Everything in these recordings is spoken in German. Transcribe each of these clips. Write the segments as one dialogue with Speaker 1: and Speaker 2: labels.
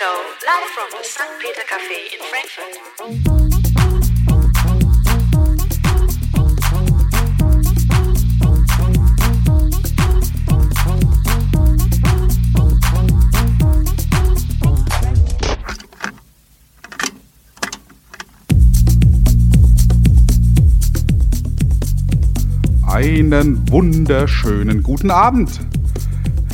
Speaker 1: Show, live from the St. Peter Cafe in Frankfurt.
Speaker 2: Einen wunderschönen guten Abend.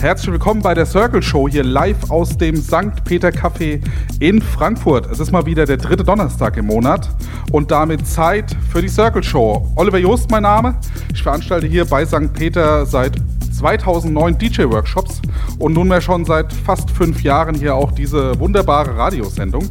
Speaker 2: Herzlich willkommen bei der Circle Show hier live aus dem St. Peter Café in Frankfurt. Es ist mal wieder der dritte Donnerstag im Monat und damit Zeit für die Circle Show. Oliver Joost mein Name. Ich veranstalte hier bei St. Peter seit 2009 DJ-Workshops und nunmehr schon seit fast fünf Jahren hier auch diese wunderbare Radiosendung,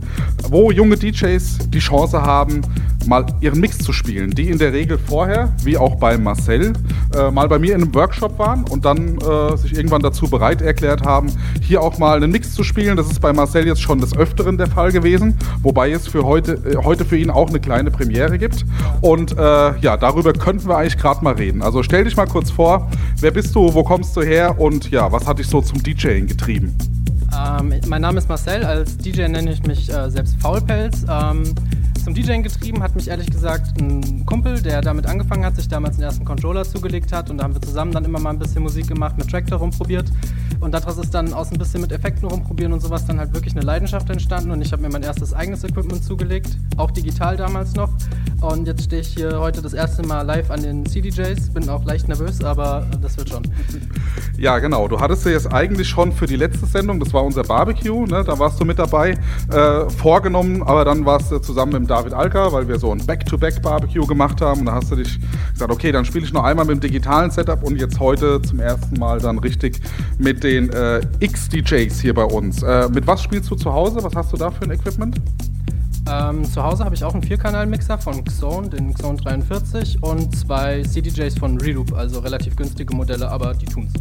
Speaker 2: wo junge DJs die Chance haben, mal ihren Mix zu spielen, die in der Regel vorher, wie auch bei Marcel, äh, mal bei mir in einem Workshop waren und dann äh, sich irgendwann dazu bereit erklärt haben, hier auch mal einen Mix zu spielen. Das ist bei Marcel jetzt schon des Öfteren der Fall gewesen, wobei es für heute, äh, heute für ihn auch eine kleine Premiere gibt. Und äh, ja, darüber könnten wir eigentlich gerade mal reden. Also stell dich mal kurz vor, wer bist du, wo kommst du her und ja, was hat dich so zum DJing getrieben?
Speaker 3: Ähm, mein Name ist Marcel, als DJ nenne ich mich äh, selbst Faulpelz. Ähm, zum DJing getrieben hat mich ehrlich gesagt ein Kumpel, der damit angefangen hat, sich damals den ersten Controller zugelegt hat und da haben wir zusammen dann immer mal ein bisschen Musik gemacht, mit Tractor rumprobiert und daraus ist dann aus ein bisschen mit Effekten rumprobieren und sowas dann halt wirklich eine Leidenschaft entstanden und ich habe mir mein erstes eigenes Equipment zugelegt, auch digital damals noch und jetzt stehe ich hier heute das erste Mal live an den CDJs, bin auch leicht nervös, aber das wird schon.
Speaker 2: Ja, genau. Du hattest dir jetzt eigentlich schon für die letzte Sendung, das war unser Barbecue, ne, da warst du mit dabei, äh, vorgenommen, aber dann warst du zusammen mit dem David Alka, weil wir so ein Back-to-Back-Barbecue gemacht haben. Und da hast du dich gesagt, okay, dann spiele ich noch einmal mit dem digitalen Setup und jetzt heute zum ersten Mal dann richtig mit den äh, X-DJs hier bei uns. Äh, mit was spielst du zu Hause? Was hast du da für ein Equipment?
Speaker 3: Ähm, zu Hause habe ich auch einen Vierkanal-Mixer von Xone, den Xone 43 und zwei CDJs von Reloop, also relativ günstige Modelle, aber die tun's.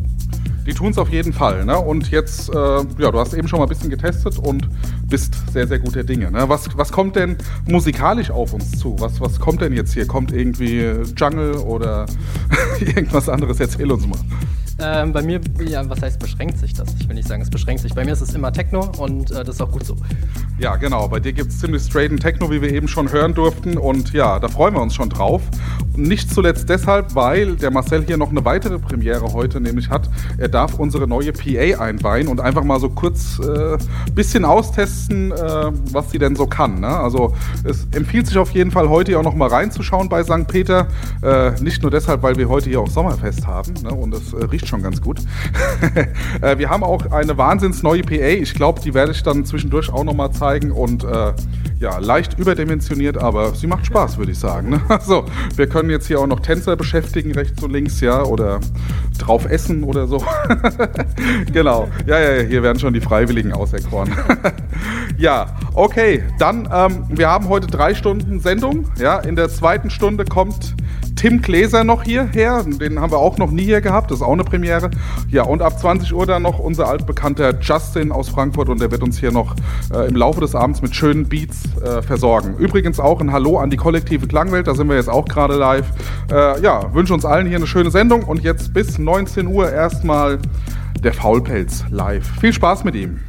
Speaker 2: Die tun es auf jeden Fall. Ne? Und jetzt, äh, ja, du hast eben schon mal ein bisschen getestet und bist sehr, sehr guter Dinge. Ne? Was, was kommt denn musikalisch auf uns zu? Was, was kommt denn jetzt hier? Kommt irgendwie Jungle oder irgendwas anderes? Erzähl uns mal.
Speaker 3: Ähm, bei mir, ja, was heißt beschränkt sich das? Ich will nicht sagen, es beschränkt sich. Bei mir ist es immer Techno und äh, das ist auch gut so.
Speaker 2: Ja, genau. Bei dir gibt es ziemlich straighten Techno, wie wir eben schon hören durften. Und ja, da freuen wir uns schon drauf. Nicht zuletzt deshalb, weil der Marcel hier noch eine weitere Premiere heute nämlich hat. Er darf unsere neue PA einweihen und einfach mal so kurz ein äh, bisschen austesten, äh, was sie denn so kann. Ne? Also es empfiehlt sich auf jeden Fall heute auch noch mal reinzuschauen bei St. Peter. Äh, nicht nur deshalb, weil wir heute hier auch Sommerfest haben ne? und es äh, riecht schon ganz gut. Äh, wir haben auch eine wahnsinns neue PA. Ich glaube, die werde ich dann zwischendurch auch noch mal zeigen und äh, ja, leicht überdimensioniert, aber sie macht Spaß, würde ich sagen. Ne? Also, wir können jetzt hier auch noch Tänzer beschäftigen, rechts und links, ja, oder drauf essen oder so. genau. Ja, ja, hier werden schon die Freiwilligen auserkoren. ja, okay. Dann, ähm, wir haben heute drei Stunden Sendung. Ja, in der zweiten Stunde kommt Tim Gläser noch hierher. Den haben wir auch noch nie hier gehabt. Das ist auch eine Premiere. Ja, und ab 20 Uhr dann noch unser altbekannter Justin aus Frankfurt und der wird uns hier noch äh, im Laufe des Abends mit schönen Beats äh, versorgen. Übrigens auch ein Hallo an die kollektive Klangwelt. Da sind wir jetzt auch gerade live. Äh, ja, wünsche uns allen hier eine schöne Sendung und jetzt bis 19 Uhr erstmal der Faulpelz live. Viel Spaß mit ihm.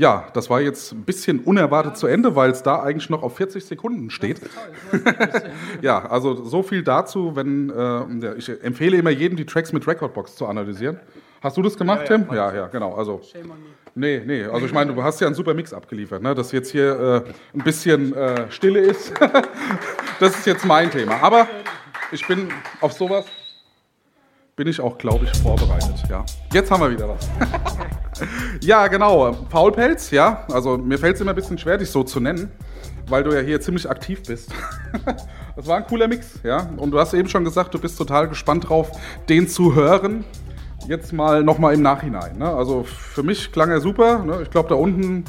Speaker 2: Ja, das war jetzt ein bisschen unerwartet zu Ende, weil es da eigentlich noch auf 40 Sekunden steht. ja, also so viel dazu, wenn äh, ich empfehle immer jedem, die Tracks mit Recordbox zu analysieren. Hast du das gemacht,
Speaker 4: Ja, ja,
Speaker 2: Tim? Ja, ja, genau. Also
Speaker 3: Shame on me.
Speaker 2: nee, nee. Also ich meine, du hast ja einen super Mix abgeliefert, ne? Dass jetzt hier äh, ein bisschen äh, Stille ist. das ist jetzt mein Thema. Aber ich bin auf sowas bin ich auch, glaube ich, vorbereitet. Ja. Jetzt haben wir wieder was. ja, genau. Faulpelz, ja. Also mir fällt es immer ein bisschen schwer, dich so zu nennen, weil du ja hier ziemlich aktiv bist. das war ein cooler Mix, ja. Und du hast eben schon gesagt, du bist total gespannt drauf, den zu hören. Jetzt mal nochmal im Nachhinein. Ne? Also für mich klang er super. Ne? Ich glaube, da unten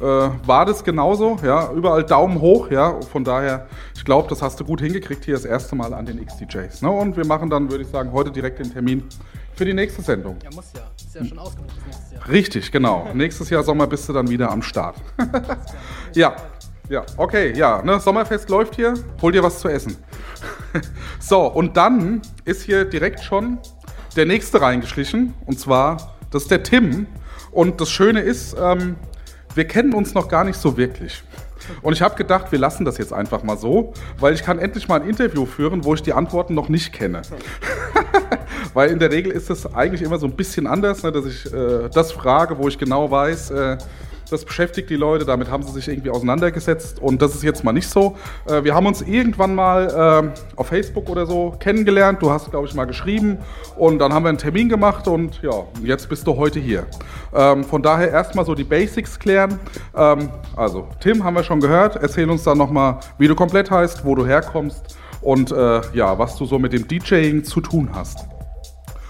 Speaker 2: war das genauso. Ja? Überall Daumen hoch. Ja? Von daher, ich glaube, das hast du gut hingekriegt hier das erste Mal an den XDJs. Ne? Und wir machen dann, würde ich sagen, heute direkt den Termin für die nächste Sendung.
Speaker 3: Ja, muss ja. Ist ja schon ausgebucht das nächste Jahr.
Speaker 2: Richtig, genau. Nächstes Jahr Sommer bist du dann wieder am Start. ja, ja, okay, ja. Ne? Sommerfest läuft hier. Hol dir was zu essen. so, und dann ist hier direkt schon der nächste reingeschlichen. Und zwar, das ist der Tim. Und das Schöne ist, ähm, wir kennen uns noch gar nicht so wirklich. Und ich habe gedacht, wir lassen das jetzt einfach mal so, weil ich kann endlich mal ein Interview führen, wo ich die Antworten noch nicht kenne. Weil in der Regel ist es eigentlich immer so ein bisschen anders, ne, dass ich äh, das frage, wo ich genau weiß, äh, das beschäftigt die Leute, damit haben sie sich irgendwie auseinandergesetzt und das ist jetzt mal nicht so. Äh, wir haben uns irgendwann mal äh, auf Facebook oder so kennengelernt, du hast, glaube ich, mal geschrieben und dann haben wir einen Termin gemacht und ja, jetzt bist du heute hier. Ähm, von daher erstmal so die Basics klären. Ähm, also, Tim haben wir schon gehört, erzähl uns dann nochmal, wie du komplett heißt, wo du herkommst und äh, ja, was du so mit dem DJing zu tun hast.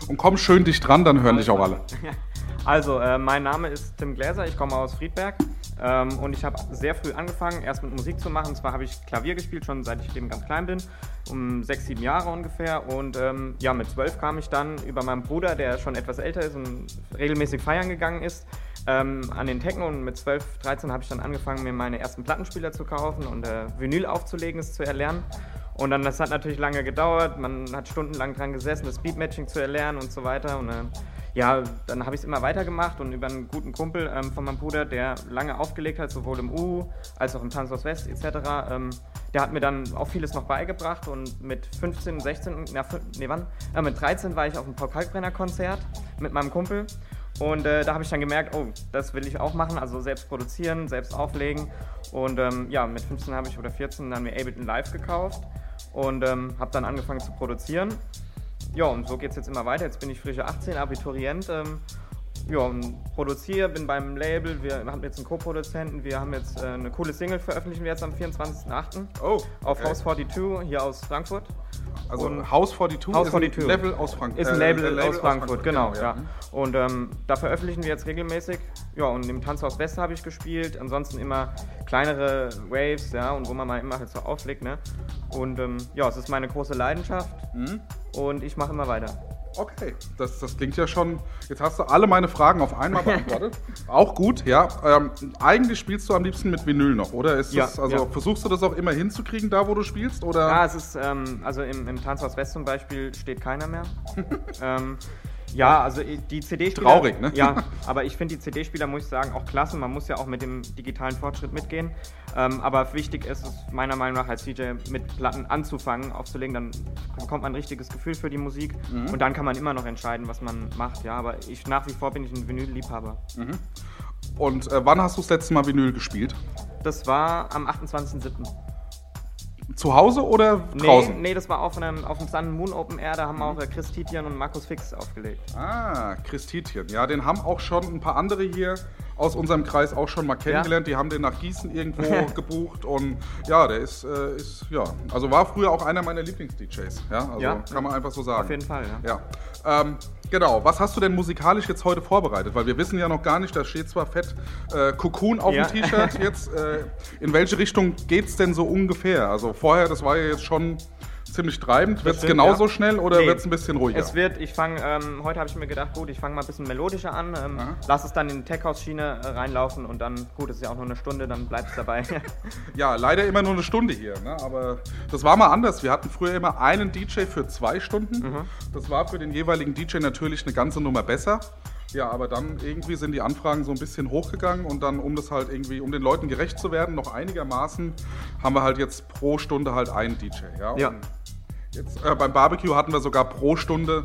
Speaker 2: Und komm schön dicht dran, dann hören dich auch alle.
Speaker 4: Also, äh, mein Name ist Tim Gläser, ich komme aus Friedberg ähm, und ich habe sehr früh angefangen, erst mit Musik zu machen. Und zwar habe ich Klavier gespielt, schon seit ich eben ganz klein bin. um sechs, sieben Jahre ungefähr. Und ähm, ja, mit zwölf kam ich dann über meinen Bruder, der schon etwas älter ist und regelmäßig feiern gegangen ist, ähm, an den Techno. Und mit 12, 13 habe ich dann angefangen, mir meine ersten Plattenspieler zu kaufen und äh, Vinyl aufzulegen, es zu erlernen. Und dann, das hat natürlich lange gedauert, man hat stundenlang dran gesessen, das Beatmatching zu erlernen und so weiter. Und äh, ja, dann habe ich es immer weitergemacht und über einen guten Kumpel ähm, von meinem Bruder, der lange aufgelegt hat, sowohl im U als auch im Tanzhaus West etc., ähm, der hat mir dann auch vieles noch beigebracht und mit 15, 16, na, nee, wann? Äh, mit 13 war ich auf dem Paul Kalkbrenner Konzert mit meinem Kumpel und äh, da habe ich dann gemerkt, oh, das will ich auch machen, also selbst produzieren, selbst auflegen. Und ähm, ja, mit 15 habe ich oder 14 dann mir Ableton Live gekauft und ähm, habe dann angefangen zu produzieren. Ja, und so geht es jetzt immer weiter. Jetzt bin ich frische 18, Abiturient. Ähm, ja, und produziere, bin beim Label. Wir haben jetzt einen Co-Produzenten. Wir haben jetzt äh, eine coole Single veröffentlichen wir jetzt am 24.08.
Speaker 2: Oh,
Speaker 4: auf
Speaker 2: okay.
Speaker 4: House 42 hier aus Frankfurt.
Speaker 2: Also
Speaker 4: Und
Speaker 2: House 42
Speaker 4: House
Speaker 2: ist ein
Speaker 4: 42.
Speaker 2: Level aus Frankfurt.
Speaker 4: Ist ein Label, aus Frankfurt, genau. Ja.
Speaker 2: Mhm.
Speaker 4: Und ähm, da veröffentlichen wir jetzt regelmäßig. Ja, und im Tanzhaus West habe ich gespielt. Ansonsten immer kleinere Waves, ja, und wo man mal immer halt so auflegt, ne? Und ähm, ja, es ist meine große Leidenschaft.
Speaker 2: Mhm.
Speaker 4: Und ich mache immer weiter.
Speaker 2: Okay, das, das klingt ja schon. Jetzt hast du alle meine Fragen auf einmal beantwortet. auch gut, ja. Ähm, eigentlich spielst du am liebsten mit Vinyl noch, oder? Ist
Speaker 4: Ja,
Speaker 2: das, also
Speaker 4: ja.
Speaker 2: versuchst du das auch immer hinzukriegen, da wo du spielst? Oder?
Speaker 4: Ja, es ist, ähm, also im, im Tanzhaus West zum Beispiel steht keiner mehr. ähm, ja, also i- die CD-Spieler.
Speaker 2: Traurig, ne?
Speaker 4: Ja, aber ich finde die CD-Spieler, muss ich sagen, auch klasse. Man muss ja auch mit dem digitalen Fortschritt mitgehen. Ähm, aber wichtig ist es meiner Meinung nach als DJ mit Platten anzufangen, aufzulegen. Dann bekommt man ein richtiges Gefühl für die Musik.
Speaker 2: Mhm.
Speaker 4: Und dann kann man immer noch entscheiden, was man macht. Ja, aber ich nach wie vor bin ich ein Vinyl-Liebhaber.
Speaker 2: Und äh, wann hast du das letzte Mal Vinyl gespielt?
Speaker 4: Das war am 28.07.
Speaker 2: Zu Hause oder
Speaker 4: Nee,
Speaker 2: draußen?
Speaker 4: nee, das war auf, einem, auf dem Sun Moon Open Air. Da haben auch äh, Chris Titian und Markus Fix aufgelegt.
Speaker 2: Ah, Christitien. Ja, den haben auch schon ein paar andere hier aus unserem Kreis auch schon mal kennengelernt. Die haben den nach Gießen irgendwo gebucht und ja, der ist, äh, ist, ja, also war früher auch einer meiner Lieblings-DJs. Ja, also
Speaker 4: Ja.
Speaker 2: kann man einfach so sagen.
Speaker 4: Auf jeden Fall, ja.
Speaker 2: Ja. Ähm, genau, was hast du denn musikalisch jetzt heute vorbereitet? Weil wir wissen ja noch gar nicht, da steht zwar fett äh, Cocoon auf
Speaker 4: Ja.
Speaker 2: dem T-Shirt jetzt. Äh, in welche Richtung geht's denn so ungefähr? Also vorher, das war ja jetzt schon ziemlich treibend. Wird es genauso
Speaker 4: ja.
Speaker 2: schnell oder
Speaker 4: Nee.
Speaker 2: wird es ein bisschen ruhiger?
Speaker 4: Es wird, ich fange, ähm, heute habe ich mir gedacht, gut, ich fange mal ein bisschen melodischer an, ähm, lass es dann in die Tech-House-Schiene äh, reinlaufen und dann, gut, es ist ja auch nur eine Stunde, dann bleibt es dabei.
Speaker 2: Ja, leider immer nur eine Stunde hier. Ne? Aber das war mal anders. Wir hatten früher immer einen DJ für zwei Stunden.
Speaker 4: Mhm.
Speaker 2: Das war für den jeweiligen DJ natürlich eine ganze Nummer besser. Ja, aber dann irgendwie sind die Anfragen so ein bisschen hochgegangen und dann, um das halt irgendwie, um den Leuten gerecht zu werden, noch einigermaßen, haben wir halt jetzt pro Stunde halt einen DJ. Ja,
Speaker 4: Ja.
Speaker 2: Jetzt äh, beim Barbecue hatten wir sogar pro Stunde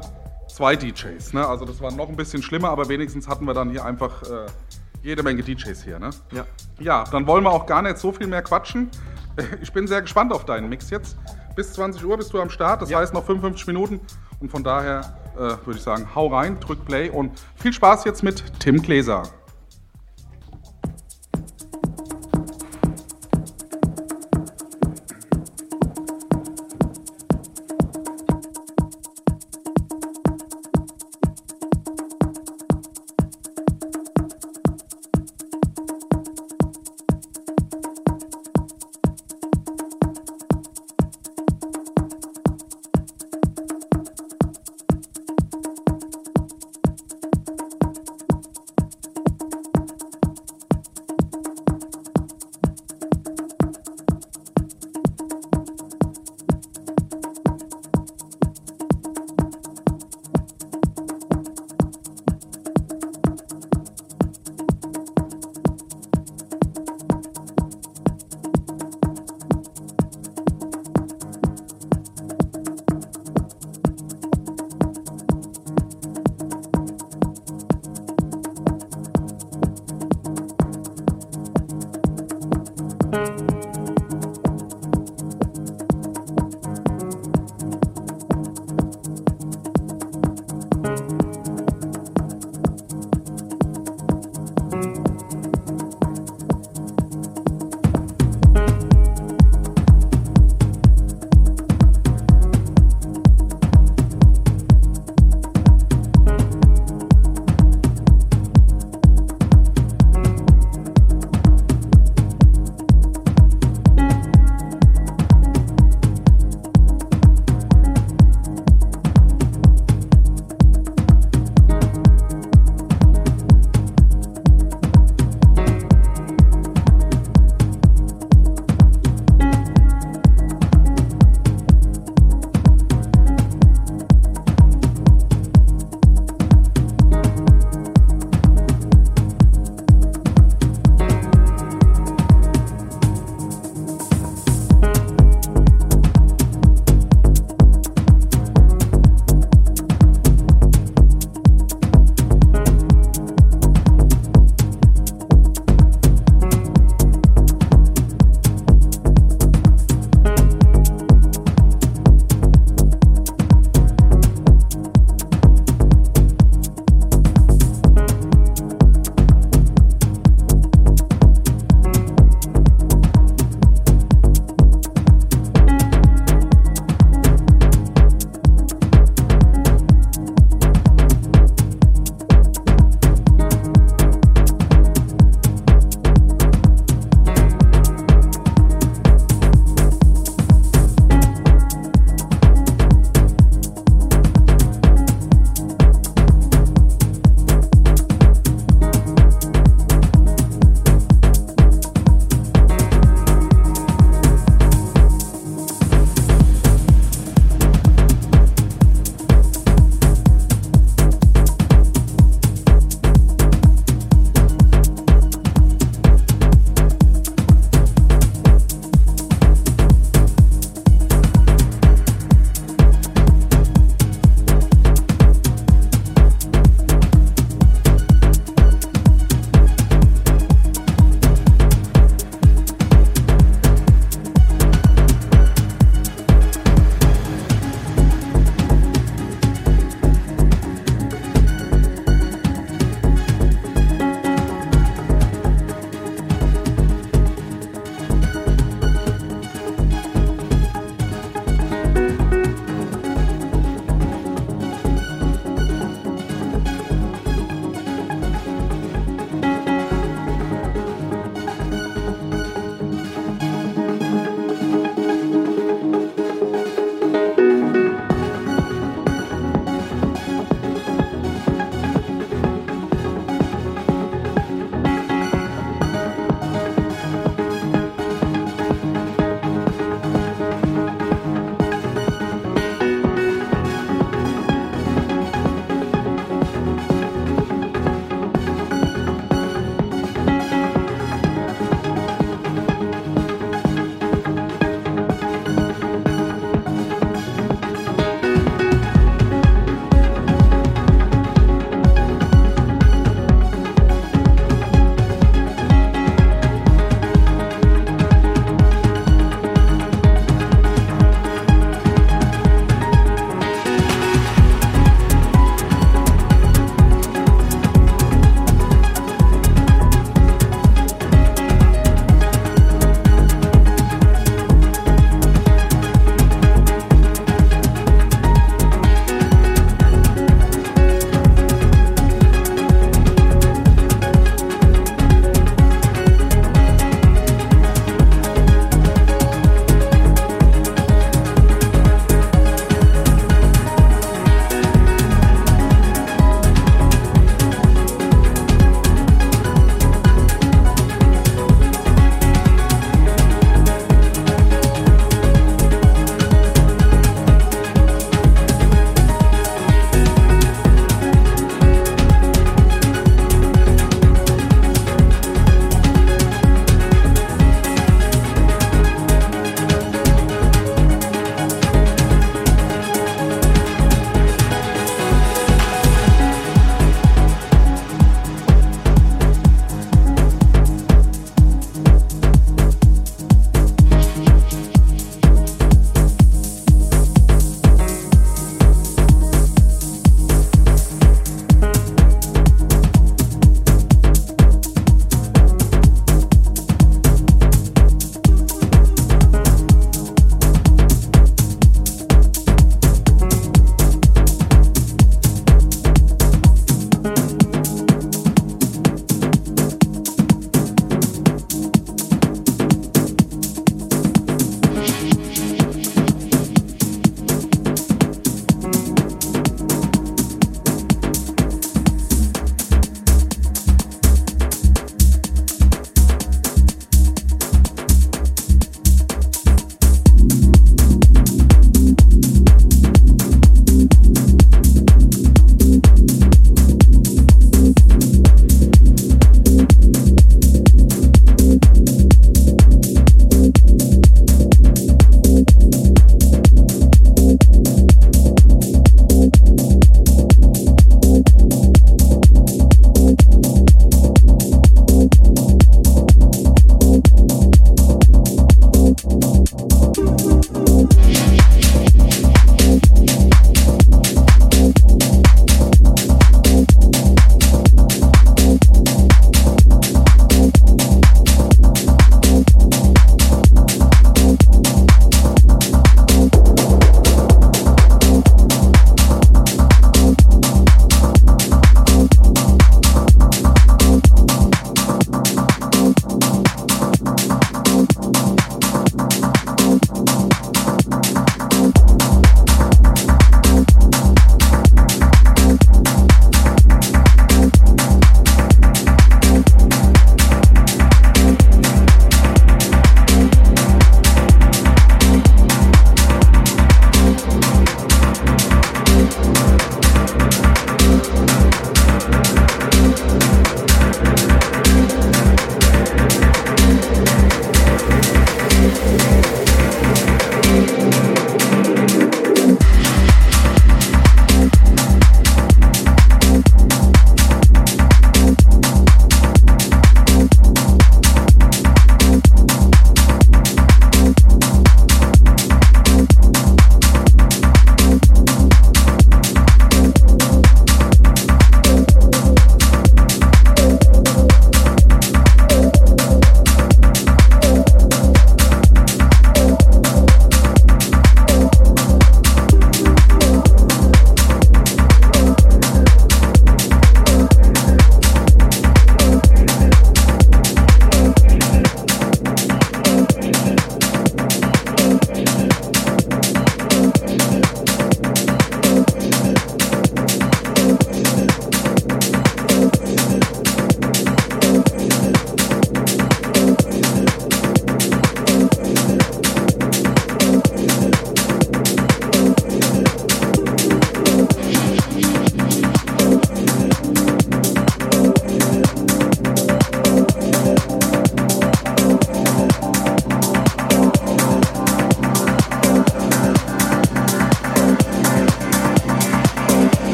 Speaker 2: zwei DJs. Ne? Also das war noch ein bisschen schlimmer, aber wenigstens hatten wir dann hier einfach äh, jede Menge DJs hier. Ne?
Speaker 4: ja.
Speaker 2: Ja, dann wollen wir auch gar nicht so viel mehr quatschen. Ich bin sehr gespannt auf deinen Mix jetzt. Bis 20 Uhr bist du am Start, das
Speaker 4: Ja.
Speaker 2: heißt noch 55 Minuten. Und von daher äh, würde ich sagen, hau rein, drück Play und viel Spaß jetzt mit Tim Gläser.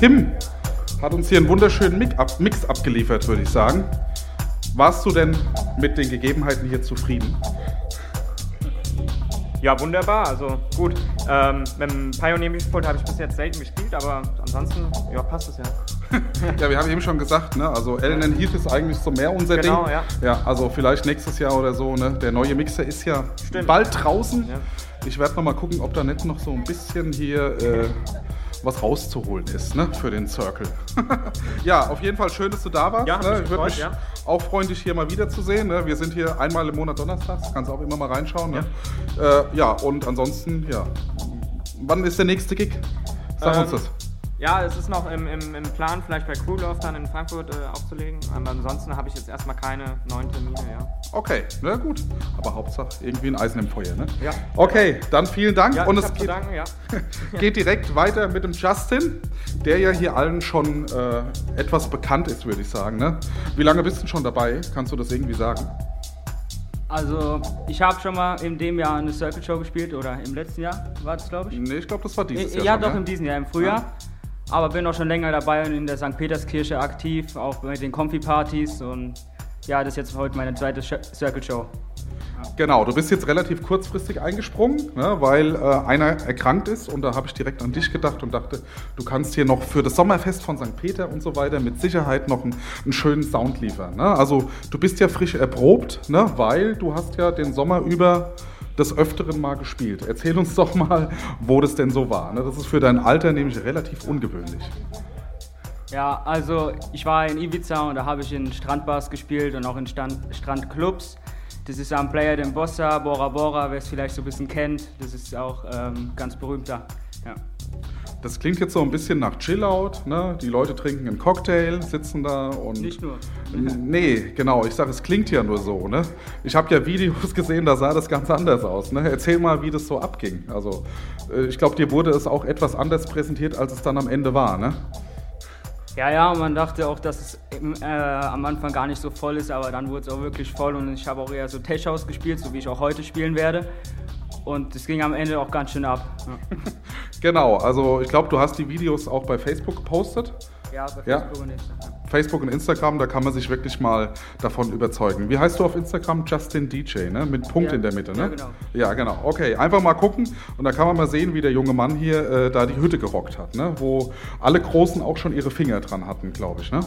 Speaker 2: Tim hat uns hier einen wunderschönen Mix, ab, Mix abgeliefert, würde ich sagen. Warst du denn mit den Gegebenheiten hier zufrieden?
Speaker 4: Ja, wunderbar. Also gut. Ähm, mit dem Pioneer Mixpult habe ich bis jetzt selten gespielt, aber ansonsten ja, passt es ja.
Speaker 2: Ja, wir haben eben schon gesagt, ne? also Ellen Heath ist eigentlich so mehr unser
Speaker 4: Genau,
Speaker 2: Ding.
Speaker 4: ja.
Speaker 2: ja. Also vielleicht nächstes Jahr oder so. Ne? Der neue Mixer ist ja
Speaker 4: Stimmt.
Speaker 2: bald draußen.
Speaker 4: Ja.
Speaker 2: Ich werde noch mal gucken, ob da nicht noch so ein bisschen hier äh, was rauszuholen ist ne? für den Circle. ja, auf jeden Fall schön, dass du da warst.
Speaker 4: Ja,
Speaker 2: ne? Ich würde mich
Speaker 4: ja.
Speaker 2: auch freuen, dich hier mal wiederzusehen. Ne? Wir sind hier einmal im Monat donnerstags, kannst auch immer mal reinschauen. Ne? Ja. Äh, ja, und ansonsten, ja. Wann ist der nächste Gig? Sag uns
Speaker 4: Ähm,
Speaker 2: das.
Speaker 4: Ja, es ist noch im, im, im Plan, vielleicht bei Crewlove dann in Frankfurt äh, aufzulegen. Aber ansonsten habe ich jetzt erstmal keine neuen Termine, ja.
Speaker 2: Okay, na gut. Aber Hauptsache irgendwie ein Eisen im Feuer, ne?
Speaker 4: Ja.
Speaker 2: Okay, dann vielen Dank.
Speaker 4: Ja,
Speaker 2: und
Speaker 4: ich
Speaker 2: es geht,
Speaker 4: danken, ja.
Speaker 2: geht direkt weiter mit dem Justin, der ja hier allen schon äh, etwas bekannt ist, würde ich sagen. Ne? Wie lange bist du schon dabei? Kannst du das irgendwie sagen?
Speaker 5: Also, ich habe schon mal in dem Jahr eine Circle Show gespielt oder im letzten Jahr war das, glaube ich.
Speaker 2: Nee, ich glaube, das war dieses
Speaker 5: ja,
Speaker 2: Jahr. schon,
Speaker 5: doch,
Speaker 2: ne?
Speaker 5: in diesem Jahr, im Frühjahr. Aber bin auch schon länger dabei und in der St. Peterskirche aktiv, auch bei den Comfy-Partys und ja, das ist jetzt heute meine zweite Circle Show.
Speaker 2: Genau, du bist jetzt relativ kurzfristig eingesprungen, ne, weil äh, einer erkrankt ist und da habe ich direkt an dich gedacht und dachte, du kannst hier noch für das Sommerfest von St. Peter und so weiter mit Sicherheit noch einen, einen schönen Sound liefern. Ne? Also du bist ja frisch erprobt, ne, weil du hast ja den Sommer über des Öfteren mal gespielt. Erzähl uns doch mal, wo das denn so war. Ne? Das ist für dein Alter nämlich relativ ungewöhnlich.
Speaker 5: Ja, also ich war in Ibiza und da habe ich in Strandbars gespielt und auch in Stand Strandclubs. Das ist am Player den Bossa, Bora Bora, wer es vielleicht so ein bisschen kennt. Das ist auch ähm, ganz berühmter. Ja.
Speaker 2: Das klingt jetzt so ein bisschen nach Chillout. Ne? Die Leute trinken einen Cocktail, sitzen da und.
Speaker 5: Nicht nur.
Speaker 2: Nee, genau. Ich sage, es klingt ja nur so. Ne? Ich habe ja Videos gesehen, da sah das ganz anders aus. Ne? Erzähl mal, wie das so abging. Also, äh, ich glaube, dir wurde es auch etwas anders präsentiert, als es dann am Ende war. Ne?
Speaker 5: Ja, ja, man dachte auch, dass es ähm, äh, am Anfang gar nicht so voll ist, aber dann wurde es auch wirklich voll und ich habe auch eher so Tech House gespielt, so wie ich auch heute spielen werde. Und es ging am Ende auch ganz schön ab. Ja,
Speaker 2: Genau. Also, ich glaube, du hast die Videos auch bei Facebook gepostet.
Speaker 5: ja bei
Speaker 2: Ja.
Speaker 5: Facebook und Instagram.
Speaker 2: Facebook und Instagram, da kann man sich wirklich mal davon überzeugen. Wie heißt du auf Instagram? Justin DJ, ne? Mit Punkt
Speaker 5: Ja.
Speaker 2: in der Mitte, ne?
Speaker 5: Ja, genau.
Speaker 2: Ja, genau. Okay, einfach mal gucken und da kann man mal sehen, wie der junge Mann hier äh, da die Hütte gerockt hat, ne? Wo alle Großen auch schon ihre Finger dran hatten, glaube ich, ne?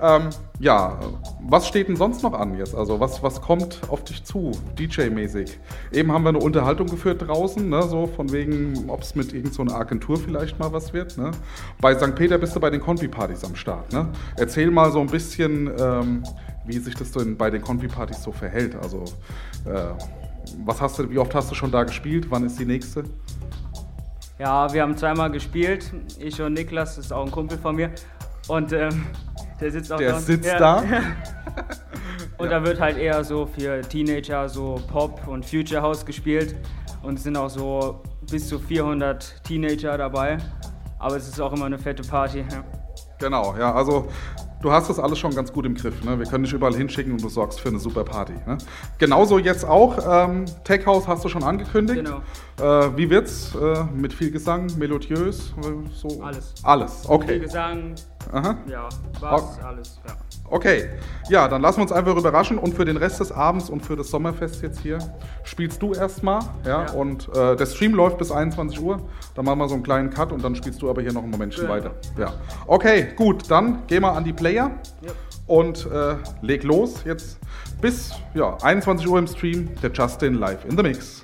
Speaker 2: Ja. Ähm, ja, was steht denn sonst noch an jetzt? Also was, was kommt auf dich zu, DJ-mäßig? Eben haben wir eine Unterhaltung geführt draußen, ne? So von wegen, ob es mit irgendeiner so einer Agentur vielleicht mal was wird, ne? Bei St. Peter bist du bei den Konfi-Partys am Start, ne? Erzähl mal so ein bisschen, ähm, wie sich das denn bei den Konfi-Partys so verhält. Also, äh, was hast du, wie oft hast du schon da gespielt? Wann ist die nächste?
Speaker 5: Ja, wir haben zweimal gespielt. Ich und Niklas, das ist auch ein Kumpel von mir. Und ähm, der sitzt auch
Speaker 2: Der
Speaker 5: da.
Speaker 2: sitzt
Speaker 5: ja.
Speaker 2: da.
Speaker 5: Und da wird halt eher so für Teenager so Pop und Future House gespielt. Und es sind auch so bis zu 400 Teenager dabei. Aber es ist auch immer eine fette Party. Ja.
Speaker 2: Genau, ja, also du hast das alles schon ganz gut im Griff. Ne? Wir können dich überall hinschicken und du sorgst für eine super Party. Ne? Genauso jetzt auch. Ähm, Tech House hast du schon angekündigt.
Speaker 5: Genau.
Speaker 2: Äh, wie wird's? Äh, mit viel Gesang, melodiös? Äh, so?
Speaker 5: Alles.
Speaker 2: Alles,
Speaker 5: Viel
Speaker 2: okay.
Speaker 5: Gesang,
Speaker 2: Aha.
Speaker 5: ja, Bass, alles. Ja.
Speaker 2: Okay, ja, dann lassen wir uns einfach überraschen und für den Rest des Abends und für das Sommerfest jetzt hier spielst du erstmal, ja,
Speaker 5: Ja.
Speaker 2: und äh, der Stream läuft bis 21 Uhr, dann machen wir so einen kleinen Cut und dann spielst du aber hier noch ein Momentchen
Speaker 5: Genau.
Speaker 2: weiter. Ja, okay, gut, dann geh mal an die Player
Speaker 5: Ja.
Speaker 2: und äh, leg los jetzt bis ja, 21 Uhr im Stream, der Justin live in the Mix.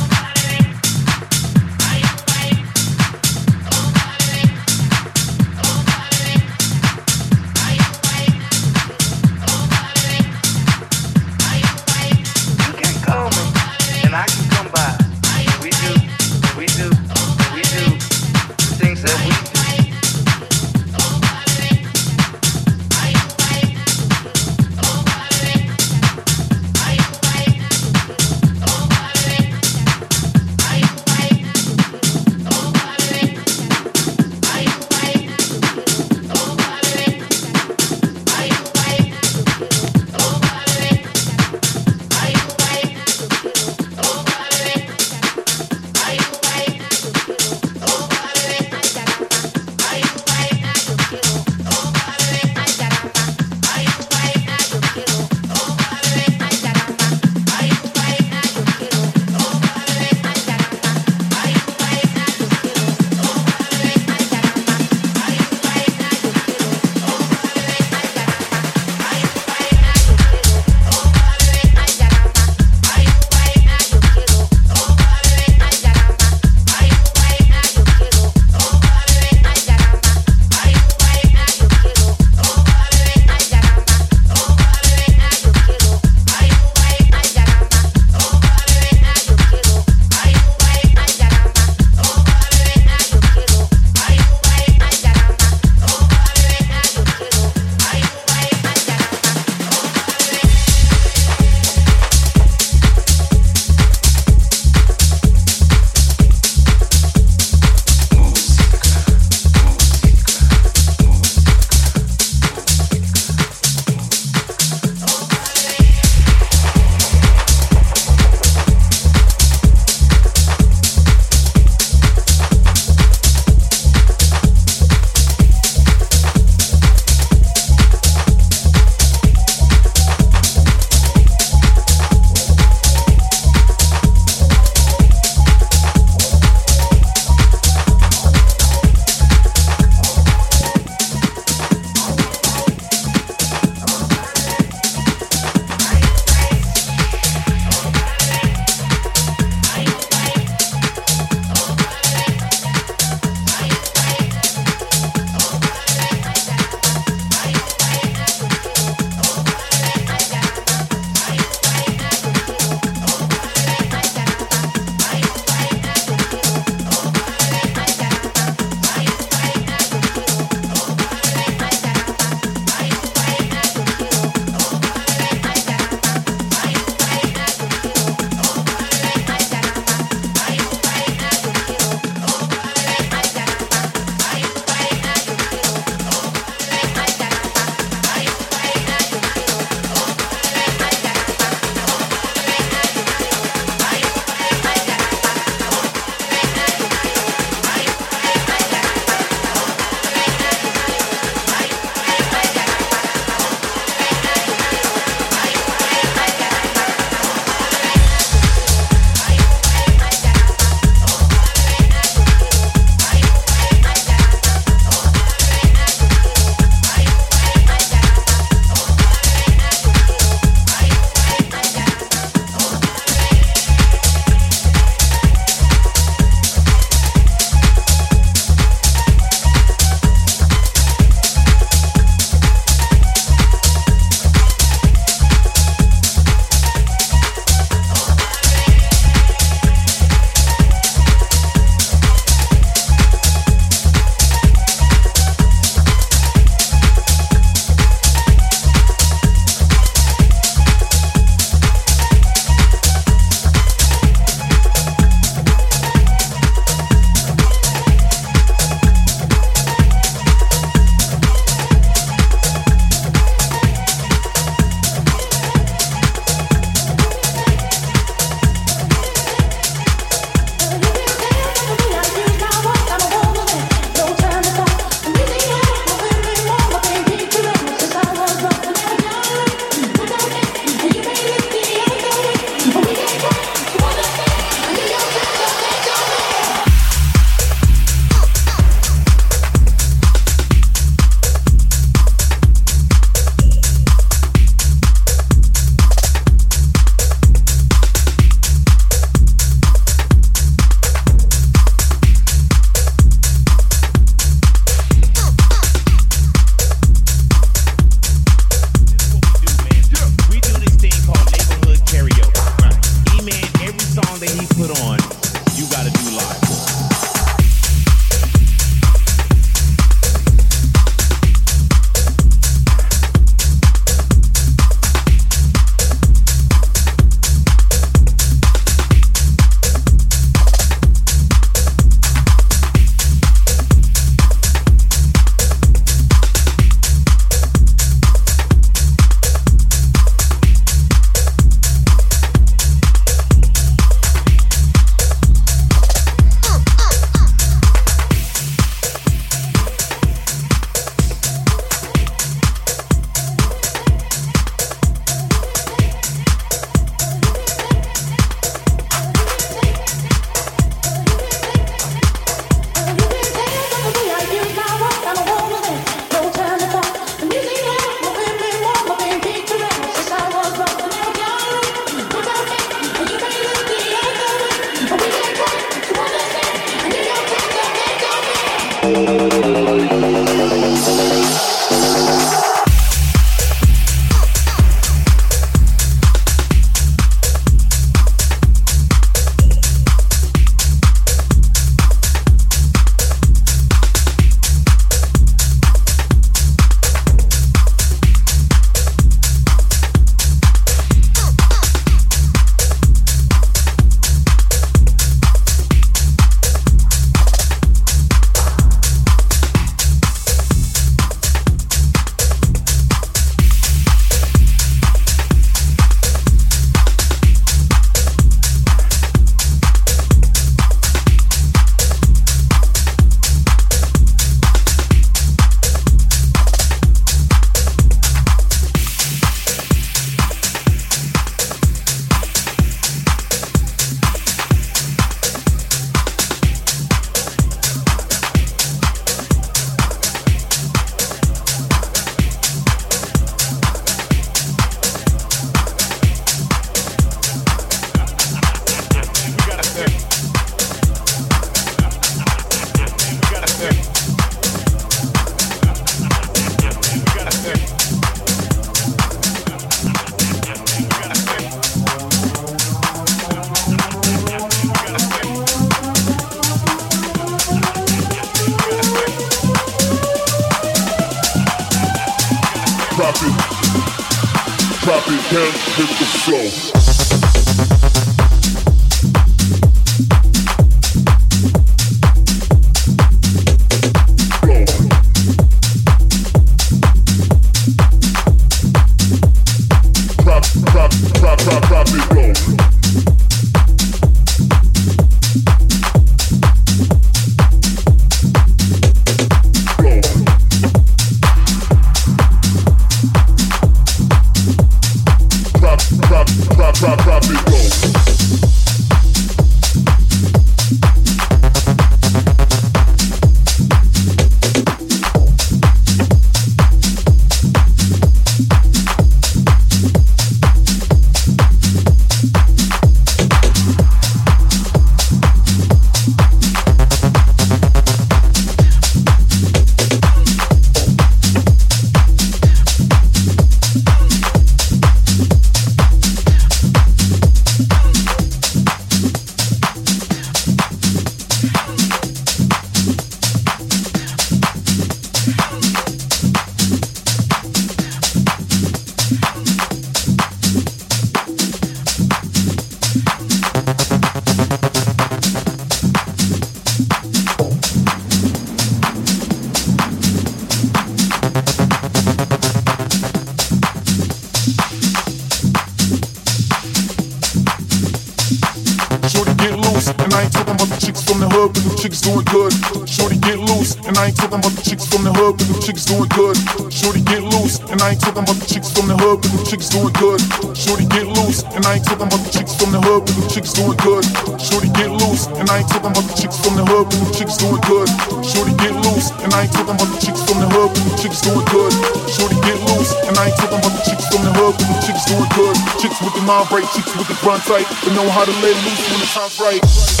Speaker 6: mind break, chicks with the grunt tight, but know how to let loose when the time's right.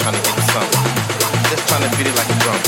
Speaker 7: trying to get some. Just trying to beat it like a drum.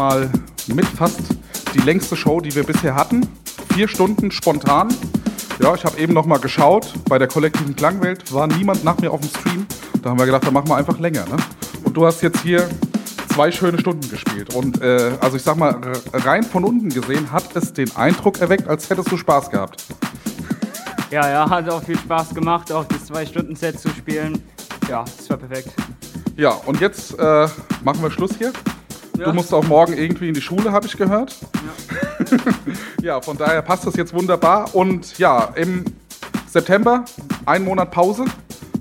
Speaker 2: Mal mit fast die längste Show, die wir bisher hatten. Vier Stunden spontan. Ja, ich habe eben noch mal geschaut. Bei der kollektiven Klangwelt war niemand nach mir auf dem Stream. Da haben wir gedacht, dann machen wir einfach länger. Ne? Und du hast jetzt hier zwei schöne Stunden gespielt. Und äh, also ich sag mal, rein von unten gesehen hat es den Eindruck erweckt, als hättest du Spaß gehabt.
Speaker 5: Ja, ja, hat auch viel Spaß gemacht, auch das Zwei-Stunden-Set zu spielen. Ja, das war perfekt.
Speaker 2: Ja, und jetzt äh, machen wir Schluss hier.
Speaker 5: Ja.
Speaker 2: Du musst auch morgen irgendwie in die Schule, habe ich gehört. Ja. von daher passt das jetzt wunderbar. Und ja, im September ein Monat Pause,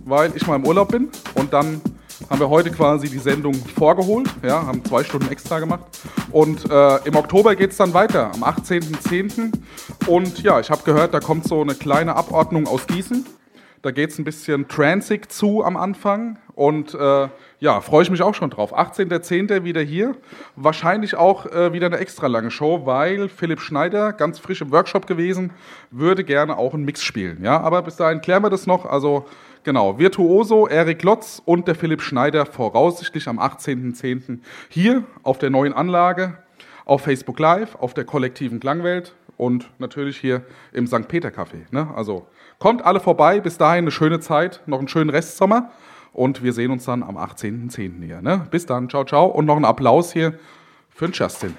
Speaker 2: weil ich mal im Urlaub bin. Und dann haben wir heute quasi die Sendung vorgeholt. Ja, haben zwei Stunden extra gemacht. Und äh, im Oktober geht es dann weiter, am 18.10. Und ja, ich habe gehört, da kommt so eine kleine Abordnung aus Gießen. Da geht es ein bisschen transig zu am Anfang. Und äh, ja, freue ich mich auch schon drauf. 18.10. wieder hier. Wahrscheinlich auch äh, wieder eine extra lange Show, weil Philipp Schneider, ganz frisch im Workshop gewesen, würde gerne auch einen Mix spielen. Ja, aber bis dahin klären wir das noch. Also genau, Virtuoso, Erik Lotz und der Philipp Schneider voraussichtlich am 18.10. hier auf der neuen Anlage, auf Facebook Live, auf der kollektiven Klangwelt und natürlich hier im St. Peter Café. Ne? Also kommt alle vorbei, bis dahin eine schöne Zeit, noch einen schönen Restsommer und wir sehen uns dann am 18.10. hier. Ne? Bis dann, ciao, ciao und noch einen Applaus hier für den Justin.